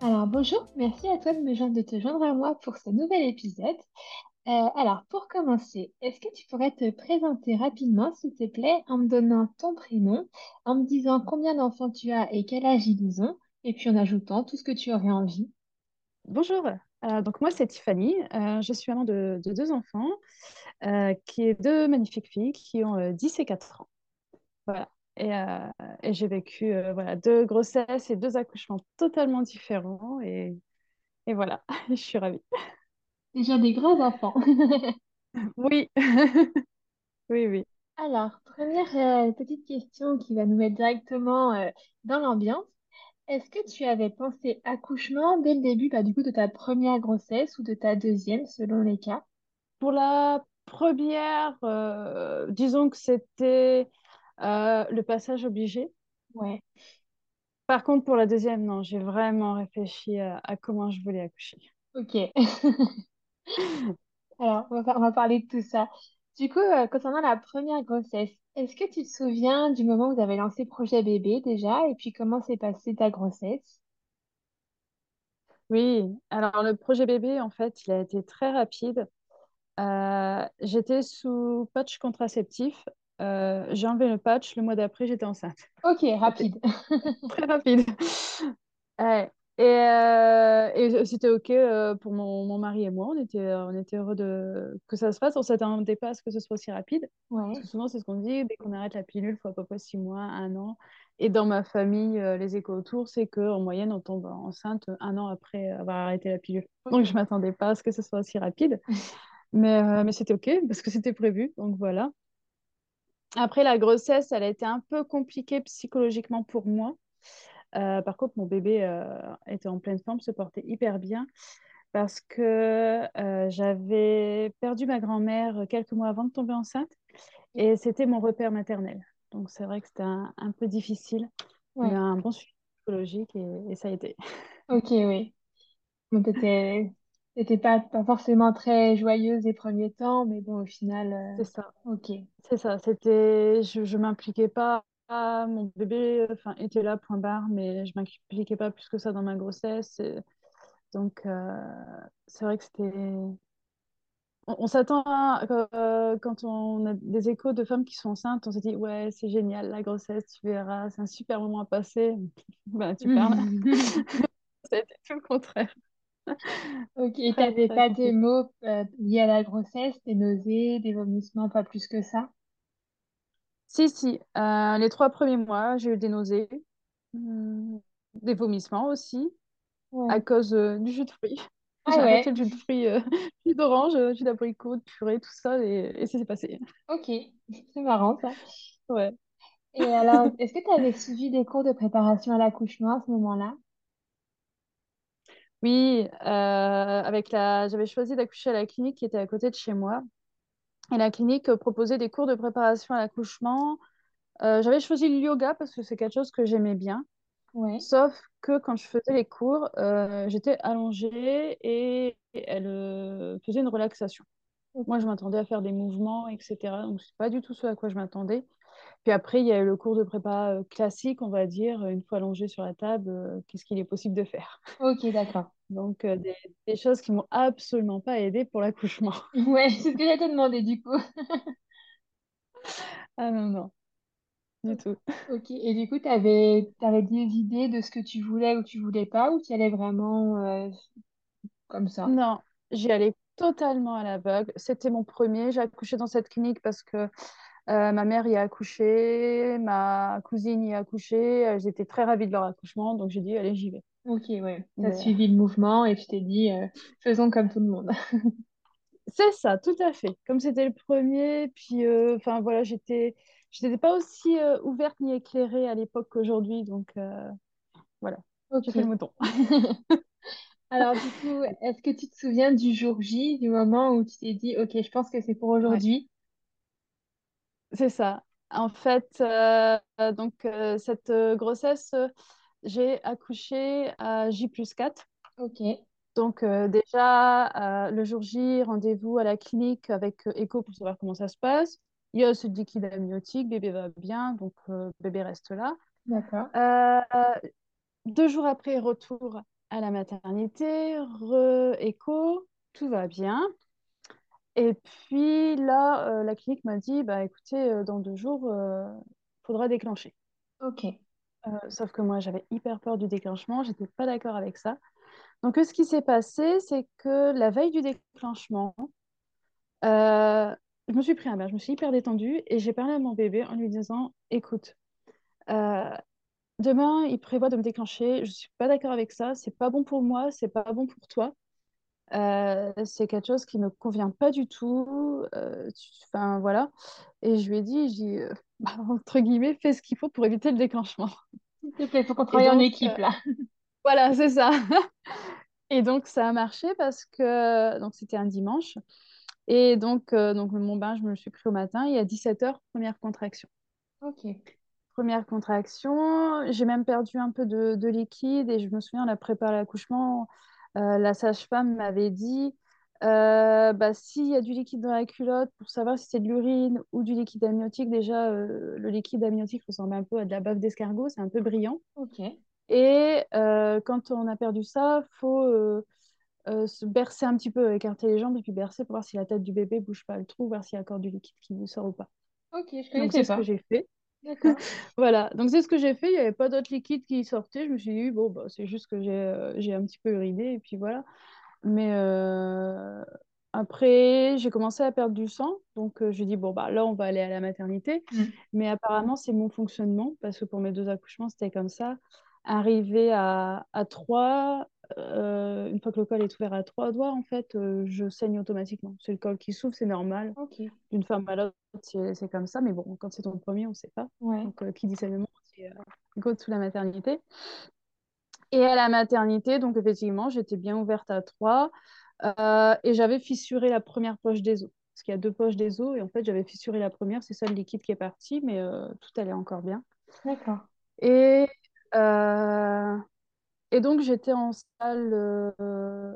alors bonjour, merci à toi de, me de te joindre à moi pour ce nouvel épisode. Euh, alors pour commencer, est-ce que tu pourrais te présenter rapidement, s'il te plaît, en me donnant ton prénom, en me disant combien d'enfants tu as et quel âge ils ont, et puis en ajoutant tout ce que tu aurais envie? Bonjour, euh, donc moi c'est Tiffany, euh, je suis maman de, de deux enfants, qui est deux magnifiques filles qui ont 10 et 4 ans. Voilà. Euh, et, j'ai vécu euh, voilà, deux grossesses et deux accouchements totalement différents. Et, et voilà, je suis ravie. Déjà des grands enfants. oui, oui, oui. Alors, première euh, petite question qui va nous mettre directement dans l'ambiance. Est-ce que tu avais pensé accouchement dès le début, bah, du coup, de ta première grossesse ou de ta deuxième, selon les cas? Pour la première, disons que c'était euh, le passage obligé. Ouais. Par contre, pour la deuxième, non, j'ai vraiment réfléchi à, comment je voulais accoucher. Ok. Alors, on va, parler de tout ça. Du coup, euh, concernant la première grossesse, est-ce que tu te souviens du moment où vous avez lancé projet bébé déjà et puis comment s'est passée ta grossesse? Oui, alors le projet bébé, en fait, il a été très rapide. Euh, j'étais sous patch contraceptif euh, j'ai enlevé le patch, le mois d'après, j'étais enceinte. Ok, rapide. Très rapide. Et, euh, et c'était OK euh, pour mon, mon, mari et moi. On était, on était heureux de, que ça se fasse. On ne s'attendait pas à ce que ce soit aussi rapide. Parce que souvent, c'est ce qu'on dit, dès qu'on arrête la pilule, il faut à peu près six mois, un an. Et dans ma famille, les échos autour, c'est qu'en moyenne, on tombe enceinte un an après avoir arrêté la pilule. Donc, je ne m'attendais pas à ce que ce soit aussi rapide. mais, mais c'était OK parce que c'était prévu. Donc, voilà. Après, la grossesse, elle a été un peu compliquée psychologiquement pour moi. Euh, par contre, mon bébé euh, était en pleine forme, se portait hyper bien parce que euh, j'avais perdu ma grand-mère quelques mois avant de tomber enceinte et c'était mon repère maternel. Donc, c'est vrai que c'était un, peu difficile, mais un bon suivi psychologique et, ça a été. Ok, oui. Donc, C'était pas, pas forcément très joyeuse les premiers temps, mais bon, au final, euh, C'est ça. ok. C'est ça. C'était, je, je m'impliquais pas. Mon bébé, enfin, était là, point barre, mais je m'impliquais pas plus que ça dans ma grossesse. Donc, euh, c'est vrai que c'était. On, s'attend euh, quand on a des échos de femmes qui sont enceintes, on se dit ouais, c'est génial la grossesse, tu verras, c'est un super moment à passer. ben, tu parles. C'était tout le contraire. Ok, et t'avais pas des mots euh, liés à la grossesse, des nausées, des vomissements, pas plus que ça? Si, si. Euh, les trois premiers mois, j'ai eu des nausées, hmm, des vomissements aussi, à cause euh, du jus de fruits. Ah j'ai arrêté le jus de fruits, jus d'orange, jus d'abricot, de purée, tout ça, et, et ça s'est passé. Ok, c'est marrant ça. Ouais. Et alors, est-ce que tu avais suivi des cours de préparation à l'accouchement à ce moment-là? Oui, euh, avec la... j'avais choisi d'accoucher à la clinique qui était à côté de chez moi. Et la clinique proposait des cours de préparation à l'accouchement. Euh, j'avais choisi le yoga parce que c'est quelque chose que j'aimais bien. Sauf que quand je faisais les cours, euh, j'étais allongée et elle faisait une relaxation. Moi, je m'attendais à faire des mouvements, etc. Donc, c'est pas du tout ce à quoi je m'attendais. Puis après, il y a le cours de prépa euh, classique, on va dire, une fois allongé sur la table, euh, qu'est-ce qu'il est possible de faire? Ok, d'accord. Donc, euh, des, choses qui m'ont absolument pas aidé pour l'accouchement. Ouais, c'est ce que j'allais te demander du coup. ah non, non, du tout. Ok, et du coup, tu avais, des idées de ce que tu voulais ou tu voulais pas, ou tu allais vraiment comme ça? Non, j'y allais totalement à l'aveugle. C'était mon premier. J'ai accouché dans cette clinique parce que euh, ma mère y a accouché, ma cousine y a accouché. Euh, j'étais très ravie de leur accouchement, donc j'ai dit, allez, j'y vais. Ok, ouais. Tu as suivi le mouvement et tu t'es dit, euh, faisons comme tout le monde. C'est ça, tout à fait. Comme c'était le premier, puis enfin voilà, j'étais, j'étais pas aussi ouverte ni éclairée à l'époque qu'aujourd'hui, donc voilà, Ok. j'ai fait le mouton. Alors, du coup, est-ce que tu te souviens du jour J, du moment où tu t'es dit, OK, je pense que c'est pour Ouais, aujourd'hui? C'est ça. En fait, euh, donc euh, cette euh, grossesse, euh, j'ai accouché à J plus 4. OK, Donc déjà, le jour J, rendez-vous à la clinique avec écho pour savoir comment ça se passe. Il y a ce liquide amniotique, bébé va bien, donc bébé reste là. d'accord. Deux jours après, retour à la maternité, re-écho, tout va bien. Et puis là, euh, la clinique m'a dit, bah écoutez, euh, dans deux jours, il faudra déclencher. OK, Euh, sauf que moi, j'avais hyper peur du déclenchement, j'étais pas d'accord avec ça. Donc, euh, ce qui s'est passé, c'est que la veille du déclenchement, euh, je me suis pris un bain, je me suis hyper détendue et j'ai parlé à mon bébé en lui disant, écoute, euh, demain, il prévoit de me déclencher, je suis pas d'accord avec ça, c'est pas bon pour moi, c'est pas bon pour toi. Euh, c'est quelque chose qui me convient pas du tout. euh, Enfin, voilà. Et je lui ai dit, j'ai, euh, bah, entre guillemets, fais ce qu'il faut pour éviter le déclenchement. s'il te plaît, il faut qu'on travaille en équipe euh, là. voilà, c'est ça. Et donc, ça a marché parce que donc c'était un dimanche. Et donc, donc, mon bain, je me le suis pris au matin. Et à 17h, première contraction. OK, Première contraction. J'ai même perdu un peu de, de liquide. Et je me souviens, on a préparé l'accouchement. Euh, la sage-femme m'avait dit euh, bah, s'il y a du liquide dans la culotte, pour savoir si c'est de l'urine ou du liquide amniotique, déjà, euh, le liquide amniotique ressemble un peu à de la bave d'escargot. C'est un peu brillant. Et euh, quand on a perdu ça, faut se bercer un petit peu, écarter les jambes et puis bercer pour voir si la tête du bébé bouge pas le trou, voir s'il y a encore du liquide qui vous sort ou pas. OK, je Donc c'est connaissais ce que j'ai fait. D'accord. Voilà, donc c'est ce que j'ai fait. Il n'y avait pas d'autre liquide qui sortait. Je me suis dit, bon, bah, c'est juste que j'ai euh, j'ai un petit peu uriné et puis voilà. Mais euh, après, j'ai commencé à perdre du sang. Donc euh, je dit, bon, bah, là, on va aller à la maternité. Hmm. Mais apparemment, c'est mon fonctionnement parce que pour mes deux accouchements, c'était comme ça. Arrivé à, à 3, euh, une fois que le col est ouvert à trois doigts, en fait, euh, je saigne automatiquement. C'est le col qui s'ouvre, c'est normal. D'une femme à l'autre, c'est comme ça. Mais bon, quand c'est ton premier, on ne sait pas. ouais, Donc, euh, qui dit saignement, c'est euh, go sous la maternité. Et à la maternité, donc effectivement, j'étais bien ouverte à 3 euh, et j'avais fissuré la première poche des os. Parce qu'il y a deux poches des os et en fait, j'avais fissuré la première, c'est ça le liquide qui est parti, mais tout allait encore bien. d'accord. Et, et donc, j'étais en salle, euh,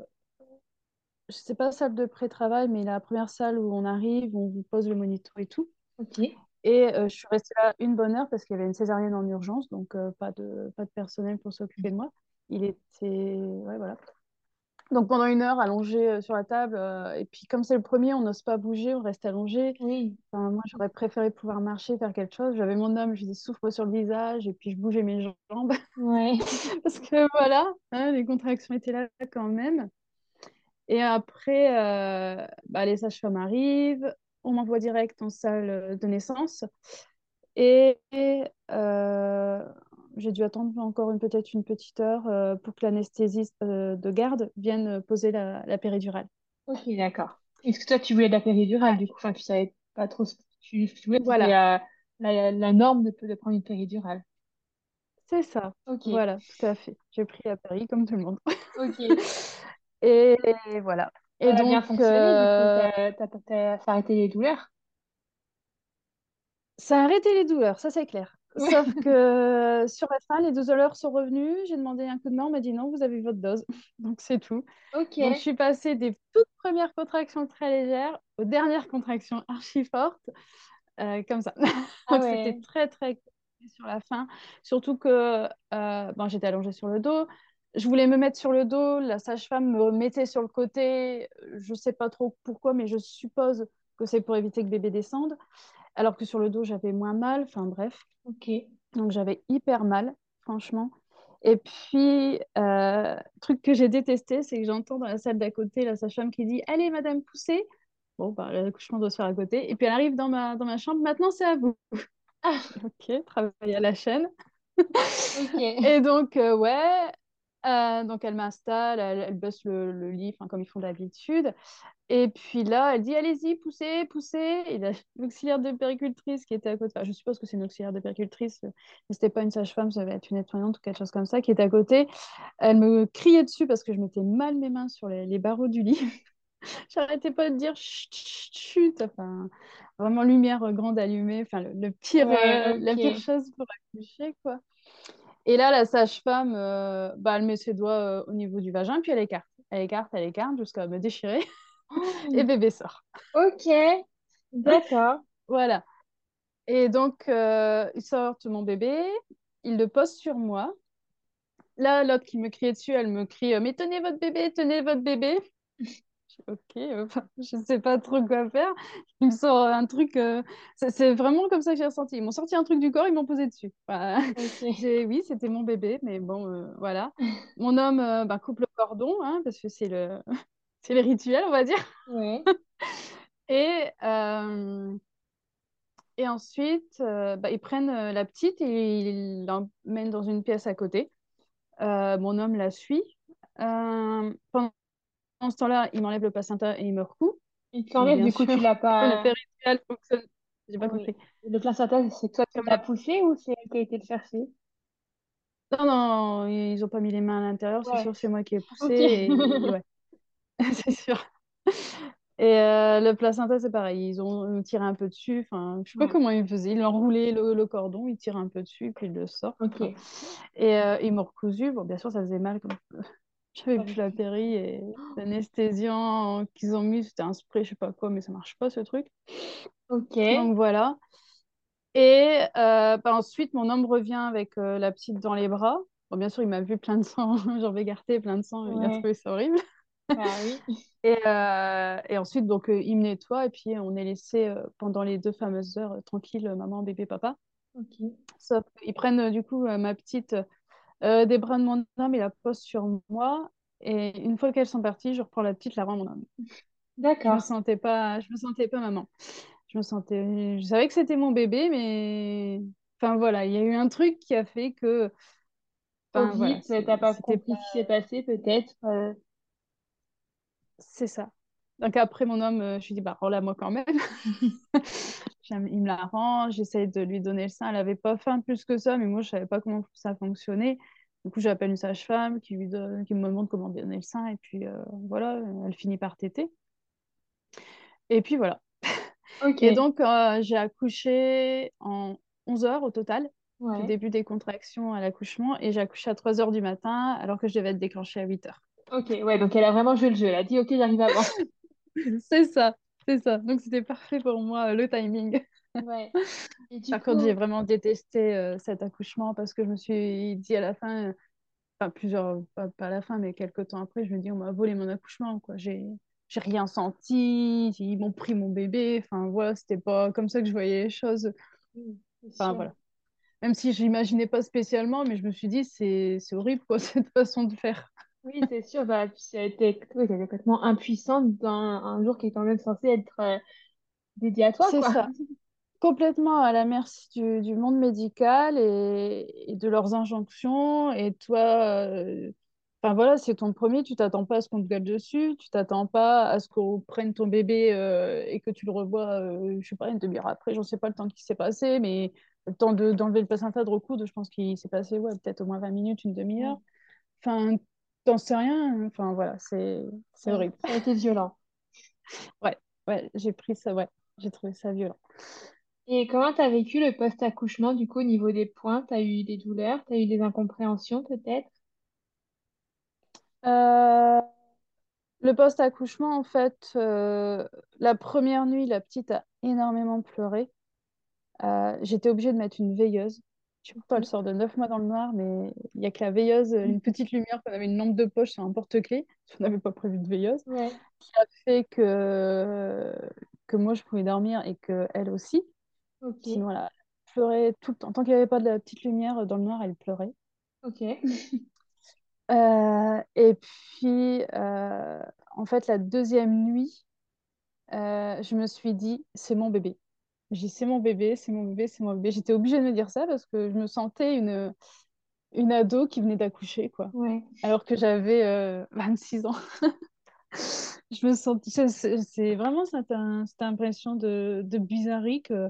je sais pas, salle de pré-travail, mais la première salle où on arrive, où on vous pose le monito et tout. OK, Et euh, je suis restée là une bonne heure parce qu'il y avait une césarienne en urgence, donc euh, pas de, pas de personnel pour s'occuper de moi. Il était. Ouais, voilà. Donc pendant une heure, allongée euh, sur la table. euh, et puis comme c'est le premier, on n'ose pas bouger, on reste allongé. oui, Enfin, moi, j'aurais préféré pouvoir marcher, faire quelque chose. J'avais mon homme, je lui souffle sur le visage, et puis je bougeais mes jambes. ouais, parce que voilà, hein, les contractions étaient là quand même. Et après, euh, bah, les sages-femmes arrivent, on m'envoie direct en salle de naissance. Et euh, j'ai dû attendre encore une, peut-être une petite heure euh, pour que l'anesthésiste euh, de garde vienne poser la, la péridurale. OK, d'accord. Est-ce que toi, tu voulais de la péridurale, du coup? Enfin, tu savais pas trop ce que tu, tu voulais, Voilà, euh, la, la norme de, de prendre une péridurale. c'est ça. OK, Voilà, tout à fait. J'ai pris à Paris comme tout le monde. OK. Et, voilà. Et Elle a bien donc, fonctionné, du coup, euh, t'as, t'as, t'as- ça a arrêté les douleurs? ça a arrêté les douleurs, ça c'est clair. Ouais. Sauf que sur la fin, les douleurs sont revenues. J'ai demandé un coup de main, on m'a dit non, vous avez votre dose. Donc c'est tout. Donc je suis passée des toutes premières contractions très légères aux dernières contractions archi fortes. Euh, comme ça. Ah Donc c'était très très sur la fin. Surtout que euh, bon, j'étais allongée sur le dos. Je voulais me mettre sur le dos, la sage-femme me mettait sur le côté. Je ne sais pas trop pourquoi, mais je suppose que c'est pour éviter que bébé descende. Alors que sur le dos, j'avais moins mal. Enfin bref. OK. Donc j'avais hyper mal, franchement. Et puis, euh, truc que j'ai détesté, c'est que j'entends dans la salle d'à côté la sage-femme qui dit Allez, madame, poussez. Bon, bah, l'accouchement doit se faire à côté. Et puis elle arrive dans ma, dans ma chambre Maintenant, c'est à vous. Ah, Ok, travail à la chaîne. OK. Et donc, euh, ouais. Euh, donc elle m'installe, elle, elle baisse le, le lit, comme ils font d'habitude. Et puis là, elle dit allez-y, poussez, poussez. Et l'auxiliaire de péricultrice qui était à côté, enfin, je suppose que c'est une auxiliaire de péricultrice, mais c'était pas une sage-femme, ça devait être une nettoyante ou quelque chose comme ça, qui était à côté. Elle me criait dessus parce que je mettais mal mes mains sur les, barreaux du lit. J'arrêtais pas de dire chut, chut, enfin, vraiment lumière grande allumée, enfin, le, pire, euh, la pire chose pour accoucher, quoi. Et là, la sage-femme, euh, bah, elle met ses doigts euh, au niveau du vagin, puis elle écarte. Elle écarte, elle écarte jusqu'à me déchirer. et bébé sort. Ok, d'accord. voilà. Et donc, euh, ils sortent mon bébé, ils le posent sur moi. Là, l'autre qui me criait dessus, elle me crie Mais tenez votre bébé, tenez votre bébé. ok, je ne sais pas trop quoi faire. Il me sort un truc. Euh, c'est vraiment comme ça que j'ai ressenti. Ils m'ont sorti un truc du corps, ils m'ont posé dessus. Oui, c'était mon bébé, mais bon, euh, voilà. Mon homme bah, coupe le cordon, hein, parce que c'est le c'est les rituels, on va dire. et, euh, et ensuite, euh, bah, ils prennent euh, la petite et ils l'emmènent dans une pièce à côté. mon homme la suit. pendant ce temps-là, il m'enlève le placenta et il me recoue. Il t'enlève, du coup, tu l'as pas. Le rituel fonctionne. J'ai pas compris. Le placenta, c'est toi qui l'as poussé ou c'est elle qui a été le chercher? Non, non, ils n'ont pas mis les mains à l'intérieur, c'est sûr, c'est moi qui ai poussé. Et, ouais. c'est sûr. Et euh, le placenta, c'est pareil. Ils ont tiré un peu dessus. Enfin, je sais pas comment ils faisaient. Ils enroulaient le, le, cordon, ils tirent un peu dessus, puis ils le sortent. Et euh, ils m'ont recousu. Bon, bien sûr, ça faisait mal. J'avais plus la péri et l'anesthésiant qu'ils ont mis, c'était un spray, je sais pas quoi, mais ça marche pas ce truc. Ok. Donc voilà. Et euh, bah, ensuite, mon homme revient avec la petite dans les bras. Bon, bien sûr, il m'a vu plein de sang, j'en vais garder plein de sang. Il a trouvé ça horrible. Ah oui. Et, euh, et, ensuite, donc, euh, il me nettoie et puis on est laissé euh, pendant les deux fameuses heures tranquille, maman, bébé, papa. Sauf ils prennent du coup ma petite des bras de mon homme et la posent sur moi. Et une fois qu'elles sont parties, je reprends la petite, la rends mon homme. D'accord. Je me sentais pas, je me sentais pas maman. Je me sentais, je savais que c'était mon bébé, mais enfin voilà, il y a eu un truc qui a fait que. Enfin, voilà, t'as pas compris ce qui s'est passé peut-être. C'est ça. Donc après, mon homme, euh, je lui dis, bah, rends-la moi quand même. il me la rend, j'essaie de lui donner le sein. Elle n'avait pas faim plus que ça, mais moi, je ne savais pas comment ça fonctionnait. Du coup, j'appelle une sage-femme qui, lui donne, qui me montre comment donner le sein. Et puis, euh, voilà, elle finit par téter. Et puis, voilà. Et donc, euh, j'ai accouché en 11 heures au total, du début des contractions à l'accouchement. Et j'ai accouché à 3 heures du matin, alors que je devais être déclenchée à 8 heures. Ok, ouais, donc elle a vraiment joué le jeu. Elle a dit, ok, j'arrive à voir. c'est ça, c'est ça. Donc c'était parfait pour moi, le timing. Ouais. Par contre, j'ai vraiment détesté euh, cet accouchement parce que je me suis dit à la fin, euh, enfin plusieurs, pas, à la fin, mais quelques temps après, je me dis, on m'a volé mon accouchement, quoi. J'ai, j'ai rien senti, ils m'ont pris mon bébé. Enfin, voilà, c'était pas comme ça que je voyais les choses. enfin, voilà. Même si je l'imaginais pas spécialement, mais je me suis dit, c'est, c'est horrible, quoi, cette façon de faire. Oui, c'est sûr. Bah, tu as été complètement impuissante dans un jour qui est quand même censé être euh, dédié à toi. C'est ça. Complètement à la merci du, du monde médical et, et, de leurs injonctions. Et toi, euh, enfin voilà, c'est ton premier, tu t'attends pas à ce qu'on te gueule dessus, tu t'attends pas à ce qu'on prenne ton bébé euh, et que tu le revois, je sais pas, une demi-heure après, j'en sais pas le temps qui s'est passé, mais le temps d'enlever le placenta, de recoudre, je pense qu'il s'est passé ouais, peut-être au moins 20 minutes, une demi-heure. Enfin, t'en sais rien. Enfin, voilà, c'est horrible. Ça a été violent. ouais, ouais, j'ai pris ça, ouais, j'ai trouvé ça violent. Et comment tu as vécu le post-accouchement, du coup, au niveau des points? Tu as eu des douleurs? Tu as eu des incompréhensions, peut-être? Euh, Le post-accouchement, en fait, euh, la première nuit, la petite a énormément pleuré. Euh, j'étais obligée de mettre une veilleuse je sais pas, elle sort de 9 mois dans le noir, mais il n'y a que la veilleuse, une petite lumière, qu'on avait une lampe de poche sur un porte-clés, parce qu'on n'avait pas prévu de veilleuse, qui a fait que, que moi je pouvais dormir et qu'elle aussi. Sinon, elle pleurait tout le temps. Tant qu'il n'y avait pas de la petite lumière dans le noir, elle pleurait. Ok. Euh, et puis, euh, en fait, la deuxième nuit, euh, je me suis dit, c'est mon bébé. J'ai c'est mon bébé, c'est mon bébé, c'est mon bébé. J'étais obligée de me dire ça parce que je me sentais une, une ado qui venait d'accoucher, quoi. Ouais. Alors que j'avais 26 euh, ans. je me sens. C'est vraiment cette, cette impression de, de bizarrerie que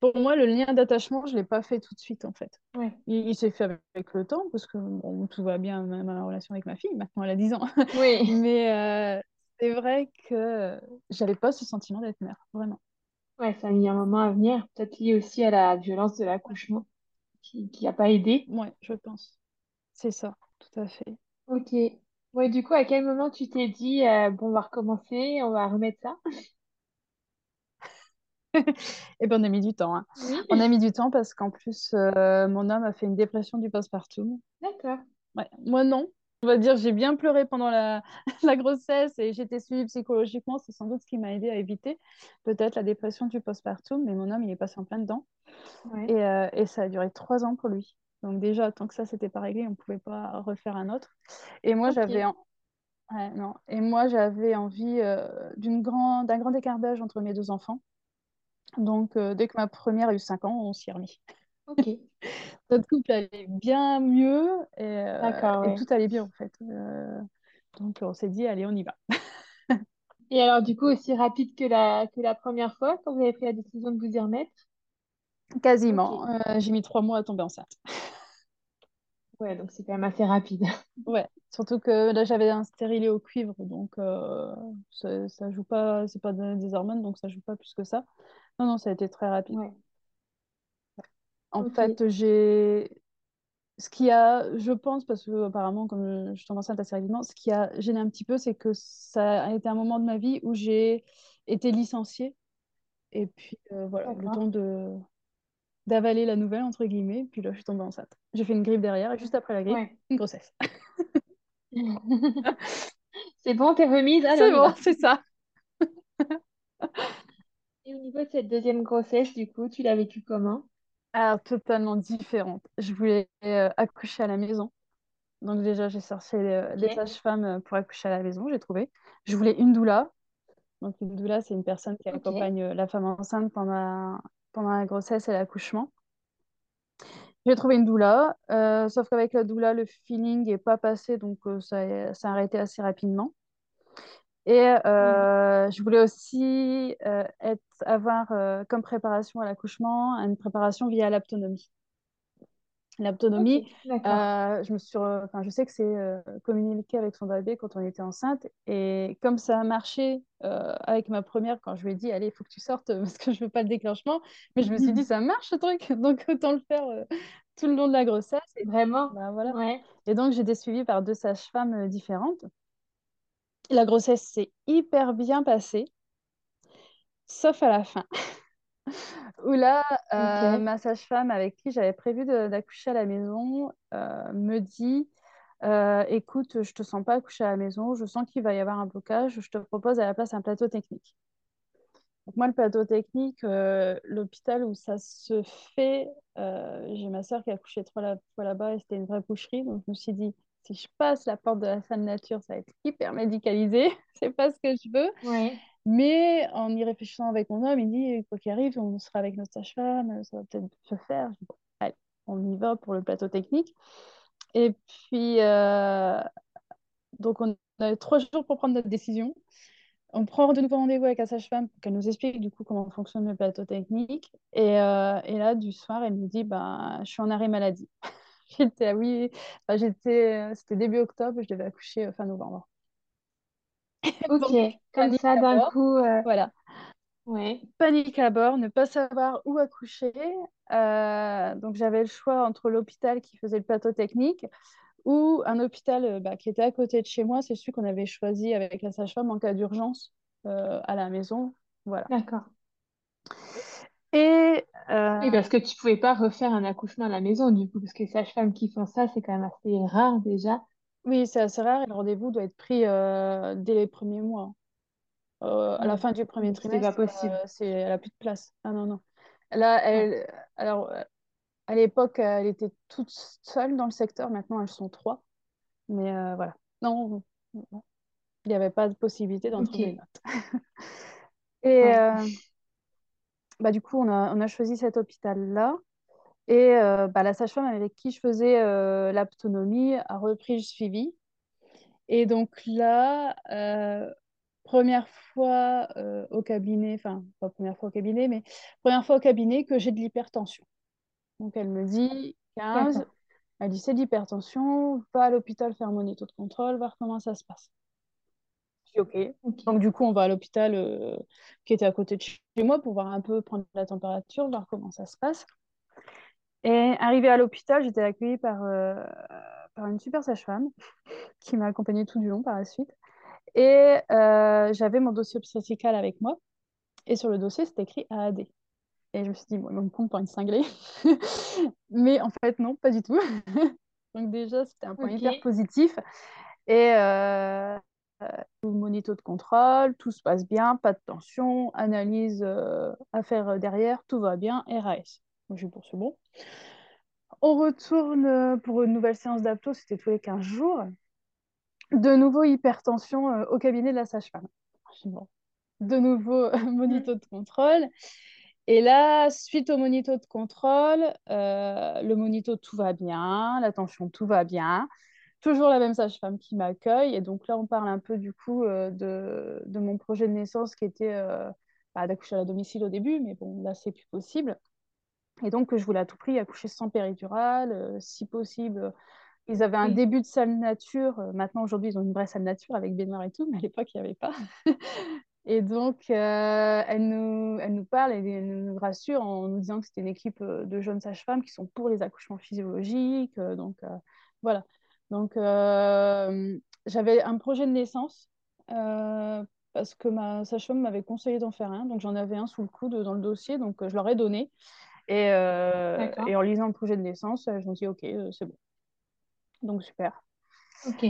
pour moi, le lien d'attachement, je ne l'ai pas fait tout de suite, en fait. Ouais. Il, s'est fait avec le temps, parce que bon, tout va bien, même la relation avec ma fille. Maintenant, elle a 10 ans. Oui. Mais euh, c'est vrai que j'avais pas ce sentiment d'être mère, vraiment. Ouais, ça a mis un moment à venir, peut-être lié aussi à la violence de l'accouchement, qui n'a pas aidé. Ouais, je pense. C'est ça, tout à fait. Ok. Ouais, du coup, à quel moment tu t'es dit, euh, bon, on va recommencer, on va remettre ça? Eh ben, on a mis du temps. hein. Oui. On a mis du temps parce qu'en plus, euh, mon homme a fait une dépression du postpartum. D'accord. Ouais. Moi, non. On va dire, j'ai bien pleuré pendant la, la grossesse et j'étais suivie psychologiquement. C'est sans doute ce qui m'a aidé à éviter peut-être la dépression du postpartum, mais mon homme, il est passé en plein dedans. Ouais. Et, euh, et ça a duré trois ans pour lui. Donc déjà, tant que ça, c'était pas réglé, on pouvait pas refaire un autre. Et moi, j'avais en- ouais, non. Et moi, j'avais envie euh, d'un grand écart d'âge entre mes deux enfants. Donc, euh, dès que ma première a eu 5 ans, on s'y est remis. Ok. Notre couple allait bien mieux et, euh, et tout allait bien en fait. Euh, donc, on s'est dit, allez, on y va. Et alors, du coup, aussi rapide que la, que la première fois, quand vous avez pris la décision de vous y remettre? Quasiment. Euh, j'ai mis trois mois à tomber enceinte. Ouais, donc c'est quand même assez rapide. Ouais, surtout que là, j'avais un stérilet au cuivre, donc ça, ça joue pas, c'est pas de- des hormones, donc ça joue pas plus que ça. Non, non, ça a été très rapide. Ouais. En fait, j'ai ce qui a, je pense, parce que apparemment, comme je tombe enceinte assez rapidement, ce qui a gêné un petit peu, c'est que ça a été un moment de ma vie où j'ai été licenciée. Et puis euh, voilà, le temps de d'avaler la nouvelle, entre guillemets. Puis là, je suis tombée enceinte. J'ai fait une grippe derrière, et juste après la grippe, Ouais. une grossesse. C'est bon, t'es remise? Allez, C'est bon, c'est ça. Et au niveau de cette deuxième grossesse, du coup, tu l'as vécue comment? Alors, totalement différente. Je voulais euh, accoucher à la maison. Donc déjà, j'ai cherché euh, Ok. des sages-femmes euh, pour accoucher à la maison, j'ai trouvé. Je voulais une doula. Donc une doula, c'est une personne qui accompagne euh, la femme enceinte pendant, pendant la grossesse et l'accouchement. J'ai trouvé une doula, euh, sauf qu'avec la doula, le feeling n'est pas passé, donc ça, a arrêté assez rapidement. Et euh, je voulais aussi euh, être, avoir euh, comme préparation à l'accouchement une préparation via l'aptonomie. D'accord. euh, je me suis, re- enfin, je sais que c'est euh, communiquer avec son bébé quand on était enceinte. Et comme ça a marché euh, avec ma première, quand je lui ai dit, allez, il faut que tu sortes parce que je veux pas le déclenchement, mais je me suis dit, ça marche ce truc, donc autant le faire tout le long de la grossesse. Et, Vraiment? bah, voilà. Ouais. Et donc, j'ai été suivie par deux sages-femmes différentes. La grossesse s'est hyper bien passée, sauf à la fin, où là, euh, ma sage-femme avec qui j'avais prévu d'accoucher à la maison euh, me dit Euh, écoute, je te sens pas accoucher à la maison, je sens qu'il va y avoir un blocage, je te propose à la place un plateau technique. Donc moi, le plateau technique, euh, l'hôpital où ça se fait, j'ai ma soeur qui a accouché trois fois là-bas et c'était une vraie boucherie, donc je me suis dit, si je passe la porte de la salle nature, ça va être hyper médicalisé, c'est pas ce que je veux. Ouais. Mais en y réfléchissant avec mon homme, il dit, quoi qu'il arrive, on sera avec notre sage-femme, ça va peut-être se faire. Je dis, allez, on y va pour le plateau technique. Et puis, euh, donc, on a trois jours pour prendre notre décision. On prend de nouveau rendez-vous avec la sage-femme pour qu'elle nous explique du coup comment fonctionne le plateau technique. Et, euh, et là, du soir, elle nous dit ben, Je suis en arrêt maladie. J'étais, ah oui, enfin, j'étais, c'était début octobre, je devais accoucher euh, fin novembre. Ok. Donc, Comme ça, d'un coup. euh, Voilà, Ouais. panique à bord, ne pas savoir où accoucher. Euh, donc, j'avais le choix entre l'hôpital qui faisait le plateau technique ou un hôpital euh, bah, qui était à côté de chez moi. C'est celui qu'on avait choisi avec la sage-femme en cas d'urgence euh, à la maison. Voilà. D'accord. Et euh, Oui, parce que tu pouvais pas refaire un accouchement à la maison, du coup, parce que les sages-femmes qui font ça, c'est quand même assez rare déjà. Oui, c'est assez rare et le rendez-vous doit être pris euh, dès les premiers mois. Euh, à la fin du premier Donc c'était pas trimestre, possible. euh, c'est, elle n'a plus de place. Ah non, non. Là, Ouais. elle, alors, euh, à l'époque, elle était toute seule dans le secteur. Maintenant, elles sont trois. Mais euh, voilà. Non, non, il n'y avait pas de possibilité d'en trouver une autre. Et Ouais. euh, bah, du coup, on a, on a choisi cet hôpital-là. Et euh, bah, la sage-femme avec qui je faisais euh, l'aptonomie a repris le suivi. Et donc là, euh, première fois euh, au cabinet, enfin, pas première fois au cabinet, mais première fois au cabinet que j'ai de l'hypertension. Donc elle me dit 15, elle dit c'est de l'hypertension, va à l'hôpital faire mon état de contrôle, voir comment ça se passe. Je dis ok. Donc du coup, on va à l'hôpital euh, qui était à côté de chez moi pour voir un peu, prendre la température, voir comment ça se passe. Et arrivée à l'hôpital, j'étais accueillie par, euh, par une super sage-femme qui m'a accompagnée tout du long par la suite. Et euh, j'avais mon dossier obstétrical avec moi. Et sur le dossier, c'était écrit AAD. Et je me suis dit, bon, ils vont me prendre pour une cinglée. Mais en fait, non, pas du tout. Donc déjà, c'était un point hyper positif. Et euh, monito de contrôle, tout se passe bien, pas de tension, analyse euh, à faire derrière, tout va bien, RAS. Donc, je pour ce bon. On retourne pour une nouvelle séance d'apto, c'était tous les 15 jours. De nouveau hypertension euh, au cabinet de la sage-femme. De nouveau monito de contrôle. Et là, suite au monito de contrôle, euh, le monito tout va bien, la tension tout va bien. Toujours la même sage-femme qui m'accueille. Et donc là, on parle un peu du coup euh, de, de, mon projet de naissance qui était bah, d'accoucher à la domicile au début, mais bon, là, c'est plus possible. Et donc, je voulais à tout prix accoucher sans péridurale, si possible ils avaient un début de salle nature. Euh, maintenant, aujourd'hui, ils ont une vraie salle nature avec baignoire et tout, mais à l'époque, il n'y avait pas. et donc, euh, elle, nous, elle nous parle et elle nous rassure en nous disant que c'était une équipe euh, de jeunes sages-femmes qui sont pour les accouchements physiologiques. donc, voilà. Donc, j'avais un projet de naissance parce que ma sage-femme m'avait conseillé d'en faire un. Donc, j'en avais un sous le coude dans le dossier. Donc, je leur ai donné. Et, et en lisant le projet de naissance, je me suis dit, OK, c'est bon. Donc, super. OK.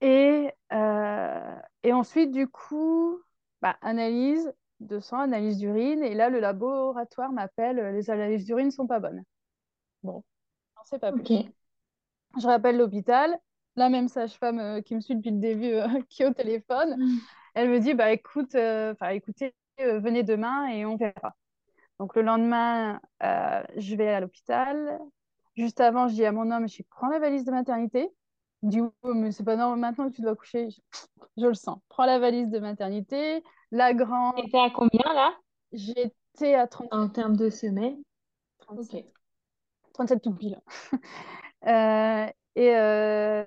Et, euh, et ensuite, du coup, bah, analyse de sang, analyse d'urine. Et là, le laboratoire m'appelle, les analyses d'urine ne sont pas bonnes. Bon, on ne sait pas plus. Je rappelle l'hôpital, la même sage-femme euh, qui me suit depuis le début, euh, qui est au téléphone. Mm. Elle me dit, bah, écoute, écoutez, venez demain et on verra. Donc le lendemain, je vais à l'hôpital. Juste avant, je dis à mon homme, je prends la valise de maternité. Il dit, oh, mais c'est pas normal, maintenant que tu dois coucher, je, le sens. Prends la valise de maternité. La grande. T'étais à combien là? J'étais à 37. En termes de semaines 37. 37 tout pile. euh, et euh,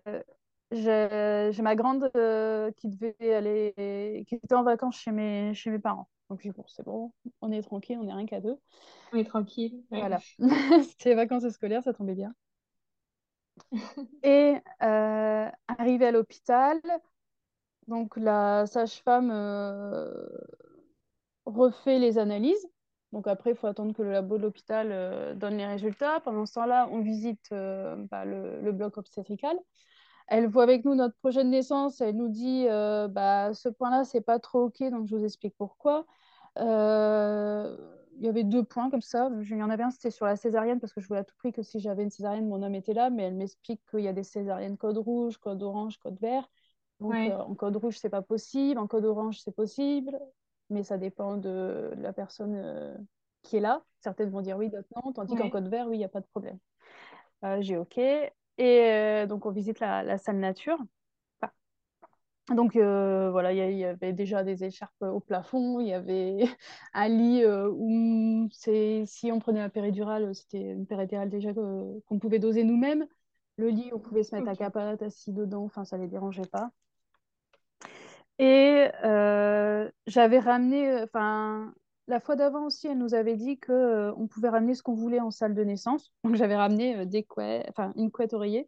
j'ai ma grande euh, qui devait aller, qui était en vacances chez mes, chez mes parents. Donc, bon, c'est bon, on est tranquille, on n'est rien qu'à deux. On est tranquille. Voilà. C'était vacances scolaires, ça tombait bien. Et euh, arrivé à l'hôpital, donc la sage-femme euh, refait les analyses. Donc après, il faut attendre que le labo de l'hôpital euh, donne les résultats. Pendant ce temps-là, on visite bah, le, le, bloc obstétrical elle voit avec nous notre projet de naissance, elle nous dit bah, ce point-là, c'est pas trop OK, donc je vous explique pourquoi. Euh, il y avait deux points comme ça. Il y en avait un, c'était sur la césarienne, parce que je voulais à tout prix que si j'avais une césarienne, mon homme était là, mais elle m'explique qu'il y a des césariennes code rouge, code orange, code vert. Donc euh, en code rouge, c'est pas possible, en code orange, c'est possible, mais ça dépend de, la personne euh, qui est là. Certaines vont dire oui, d'autres non, tandis qu'en code vert, oui, il n'y a pas de problème. J'ai OK. Et donc on visite la, la salle nature. Donc euh, voilà, il y, avait déjà des écharpes au plafond, il y avait un lit euh, où si on prenait la péridurale, c'était une péridurale déjà qu'on pouvait doser nous-mêmes. Le lit, on pouvait se mettre à capate assis dedans, enfin ça ne les dérangeait pas. Et euh, j'avais ramené, enfin la fois d'avant aussi, elle nous avait dit qu'on pouvait ramener ce qu'on voulait en salle de naissance. Donc j'avais ramené des couettes, enfin une couette oreiller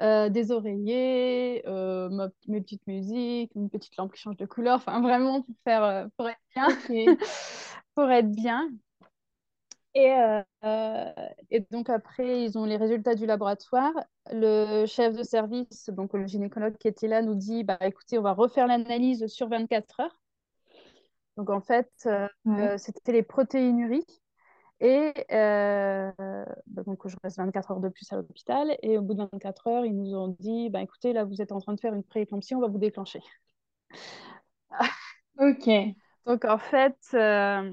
euh, des oreillers, euh, mes petites musiques, une petite lampe qui change de couleur, enfin vraiment pour faire euh, pour être bien, pour être bien. Et, et, donc après, ils ont les résultats du laboratoire. Le chef de service, donc le gynécologue qui était là, nous dit bah, écoutez, on va refaire l'analyse sur 24 heures. Donc en fait, c'était les protéinuries et euh, bah, donc, je reste 24 heures de plus à l'hôpital. Et au bout de 24 heures, ils nous ont dit bah, écoutez, là, vous êtes en train de faire une prééclampsie, on va vous déclencher. ok. Donc, en fait, euh,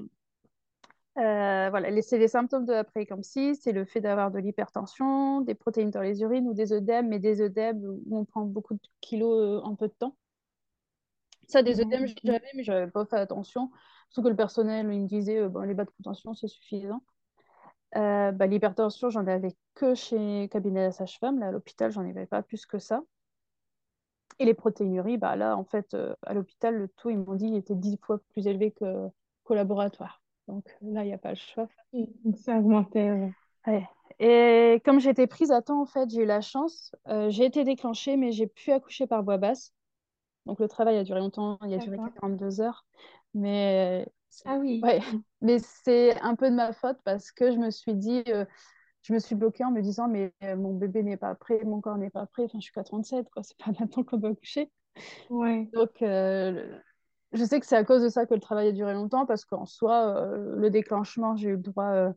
Euh, voilà, c'est les symptômes de la prééclampsie, c'est le fait d'avoir de l'hypertension, des protéines dans les urines ou des œdèmes, mais des œdèmes où on prend beaucoup de kilos euh, en peu de temps. Ça, des œdèmes, j'avais, mais je n'avais pas fait attention. Surtout que le personnel, il me disait, euh, bon, les bas de contention, c'est suffisant. bah, L'hypertension, j'en avais que chez cabinet de sage-femme. à l'hôpital, j'en avais pas plus que ça. Et les protéinuries, bah, là, en fait, à l'hôpital, le taux, ils m'ont dit, il était dix fois plus élevé qu'au laboratoire. Donc là, il n'y a pas le choix. Donc ça augmentait. Et comme j'étais prise à temps, en fait, j'ai eu la chance. Euh, j'ai été déclenchée, mais j'ai pu accoucher par voie basse. Donc le travail a duré longtemps, il a duré 42 heures. Mais ah oui. Ouais. Mais c'est un peu de ma faute parce que je me suis dit, euh, je me suis bloquée en me disant, mais euh, mon bébé n'est pas prêt, mon corps n'est pas prêt. Enfin, je suis qu'à 37, quoi. C'est pas maintenant qu'on doit accoucher. Ouais. Donc je sais que c'est à cause de ça que le travail a duré longtemps, parce qu'en soi, euh, le déclenchement, j'ai eu le droit euh,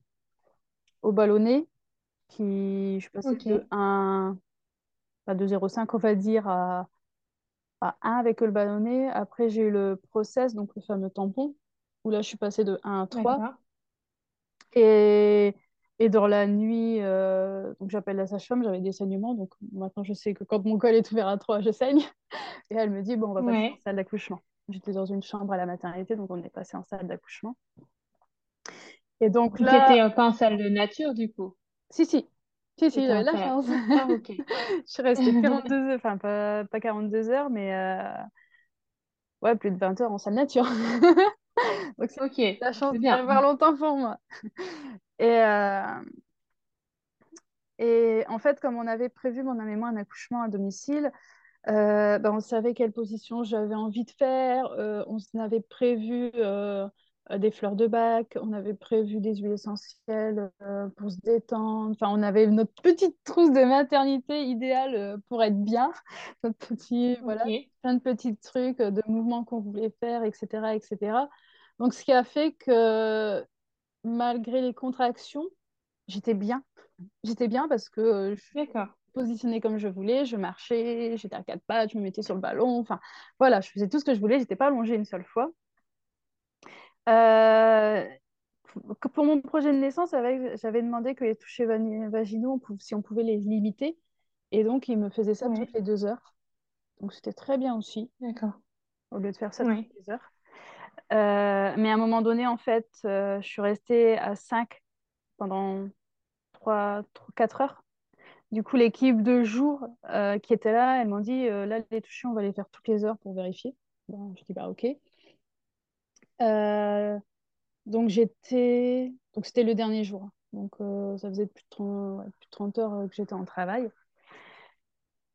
au ballonné, qui, je suis passée de 1, pas de 0,5, on va dire, à, 1 avec le ballonné. Après, j'ai eu le process, donc le fameux tampon, où là, je suis passée de 1 à 3. Et, et dans la nuit, euh, donc j'appelle la sage-femme, j'avais des saignements, donc maintenant je sais que quand mon col est ouvert à 3, je saigne. Et elle me dit, bon, on va passer en salle d'accouchement. J'étais dans une chambre à la maternité, donc on est passé en salle d'accouchement. Et donc là. Tu n'étais pas en salle de nature, du coup? Si, si. Si, si, j'avais la chance. Ah, je suis restée 42 heures, enfin pas, pas 42 heures, mais euh... ouais, plus de 20 heures en salle nature. donc c'est ok. La chance d'avoir longtemps pour moi. Et, euh... et en fait, comme on avait prévu, mon ami et moi, un accouchement à domicile, euh, ben, on savait quelle position j'avais envie de faire. On avait prévu des fleurs de bac, on avait prévu des huiles essentielles pour se détendre. Enfin, on avait notre petite trousse de maternité idéale pour être bien. Notre petit, voilà, plein de petits trucs, de mouvements qu'on voulait faire, etc., etc. Donc, ce qui a fait que malgré les contractions, j'étais bien. J'étais bien parce que je, D'accord positionner comme je voulais, je marchais, j'étais à quatre pattes, je me mettais sur le ballon, enfin voilà, je faisais tout ce que je voulais, j'étais pas allongée une seule fois. Euh, pour mon projet de naissance, j'avais demandé que les touchés vaginaux, si on pouvait les limiter, et donc il me faisait ça toutes les deux heures. Donc c'était très bien aussi. D'accord. Au lieu de faire ça toutes les heures. Euh, mais à un moment donné, en fait, euh, je suis restée à 5 pendant 3, 4 heures. Du coup, l'équipe de jour euh, qui était là, elle m'a dit là, les touchés, on va les faire toutes les heures pour vérifier. je dis bah ok. Euh, donc j'étais, donc c'était le dernier jour. Donc ça faisait plus de 30, plus de 30 heures que j'étais en travail.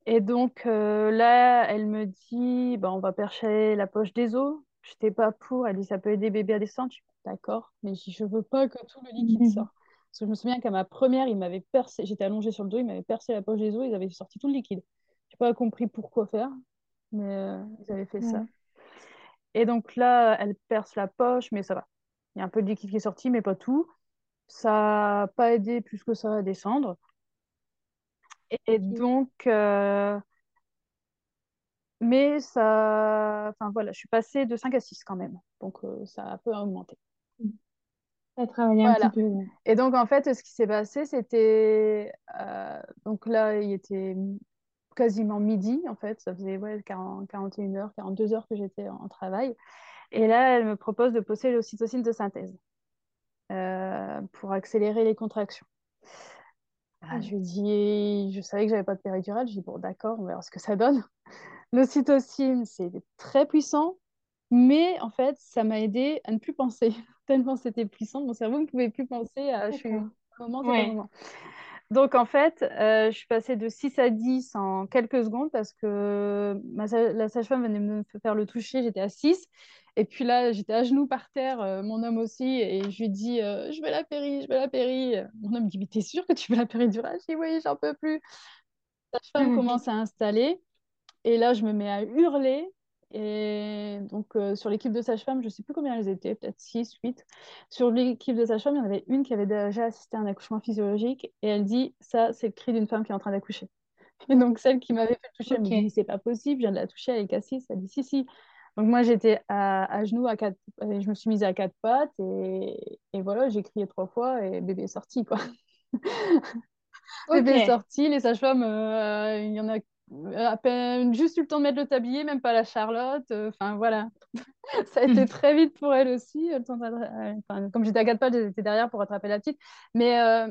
Et donc là, elle me dit bah, on va percher la poche des os. Je n'étais pas pour. Elle dit ça peut aider bébé à descendre. Je suis d'accord, mais je veux pas que tout le liquide sorte. Parce que je me souviens qu'à ma première, il m'avait percé, j'étais allongée sur le dos, il m'avait percé la poche des os, ils avaient sorti tout le liquide. Je n'ai pas compris pourquoi faire, mais euh, ils avaient fait ça. Et donc là, elle perce la poche, mais ça va. Il y a un peu de liquide qui est sorti, mais pas tout. Ça n'a pas aidé plus que ça à descendre. Et donc, euh, mais ça, enfin voilà, je suis passée de 5 à 6 quand même. Donc, euh, ça a un peu augmenté. À travailler un petit peu. Et donc, en fait, ce qui s'est passé, c'était. Euh, donc là, il était quasiment midi, en fait. Ça faisait ouais, 40, 41 heures, 42 heures que j'étais en, travail. Et là, elle me propose de poser l'ocytocine de synthèse euh, pour accélérer les contractions. Ah, je lui dis, je savais que j'avais pas de péridurale. Je dis, bon, d'accord, on verra ce que ça donne. L'ocytocine, c'est très puissant, mais en fait, ça m'a aidé à ne plus penser tellement c'était puissant, mon cerveau ne pouvait plus penser à je suis moment, moment. Donc en fait, euh, je suis passée de 6 à 10 en quelques secondes parce que la sage-femme venait me faire le toucher, j'étais à 6. Et puis là, j'étais à genoux par terre, euh, mon homme aussi, et je lui dis euh, Je veux la péri, je veux la péri. Mon homme me dit Mais t'es sûr que tu veux la péridurale Je dis Oui, j'en peux plus. La sage-femme commence à installer, et là, je me mets à hurler. Et donc, euh, sur l'équipe de sage-femme, je ne sais plus combien elles étaient, peut-être 6, 8. Sur l'équipe de sage-femme, il y en avait une qui avait déjà assisté à un accouchement physiologique et elle dit Ça, c'est le cri d'une femme qui est en train d'accoucher. Et donc, celle qui m'avait fait toucher, elle me dit C'est pas possible, je viens de la toucher, elle est cassée. Elle dit Si, si, Donc moi, j'étais à, genoux, à quatre, je me suis mise à quatre pattes et, et voilà, j'ai crié trois fois et bébé est sorti, quoi. bébé est sorti, les sages-femmes, euh, il y en a à peine juste eu le temps de mettre le tablier, même pas la Charlotte. Euh, enfin, voilà. ça a été hmm. très vite pour elle aussi. Le temps enfin, comme j'étais à quatre pattes, j'étais derrière pour rattraper la petite. Mais euh,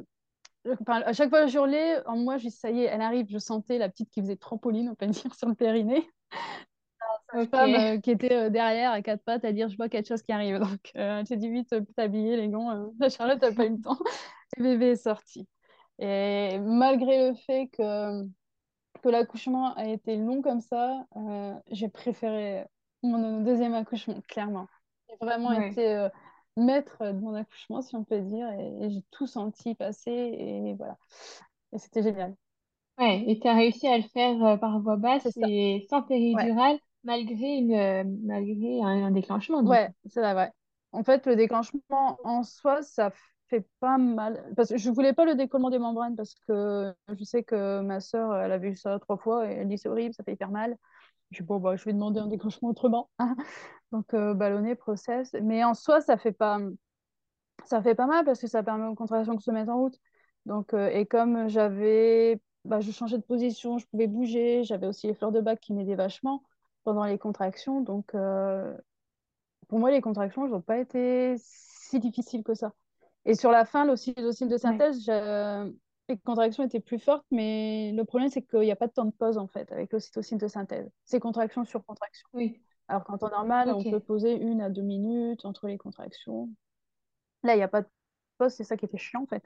à chaque fois que je hurlais, en moi, je ça y est, elle arrive. Je sentais la petite qui faisait trampoline, on peut dire, sur le périnée. Sa femme euh, qui était derrière à quatre pattes à dire je vois quelque chose qui arrive. Donc, j'ai dit vite, tablier, les gants. la Charlotte n'a pas eu le temps. Le bébé est sorti. Et malgré le fait que que l'accouchement a été long comme ça, euh, j'ai préféré mon deuxième accouchement, clairement. J'ai vraiment été euh, maître de mon accouchement, si on peut dire, et, j'ai tout senti passer, et voilà. Et c'était génial. Ouais, et tu as réussi à le faire euh, par voie basse et sans péridurale, malgré, une, malgré un, déclenchement. Ouais, c'est vrai. En fait, le déclenchement en soi, ça fait pas mal. Parce que je voulais pas le décollement des membranes parce que je sais que ma soeur, elle a vu ça trois fois et elle dit c'est horrible, ça fait hyper mal. Je dis bon, bah, je vais demander un déclenchement autrement. Donc, euh, ballonner, process. Mais en soi, ça fait pas, ça fait pas mal parce que ça permet aux contractions de se mettre en route. Donc, euh, et comme j'avais, bah, je changeais de position, je pouvais bouger, j'avais aussi les fleurs de bac qui m'aidaient vachement pendant les contractions. Donc, euh, pour moi, les contractions n'ont pas été si difficiles que ça. Et sur la fin, l'ocytocine de synthèse, les contractions étaient plus fortes, mais le problème, c'est qu'il n'y a pas de temps de pause, en fait, avec l'ocytocine de synthèse. C'est contraction sur contraction. Oui. Alors qu'en temps normal, on peut poser une à deux minutes entre les contractions. Là, il n'y a pas de pause, c'est ça qui était chiant, en fait.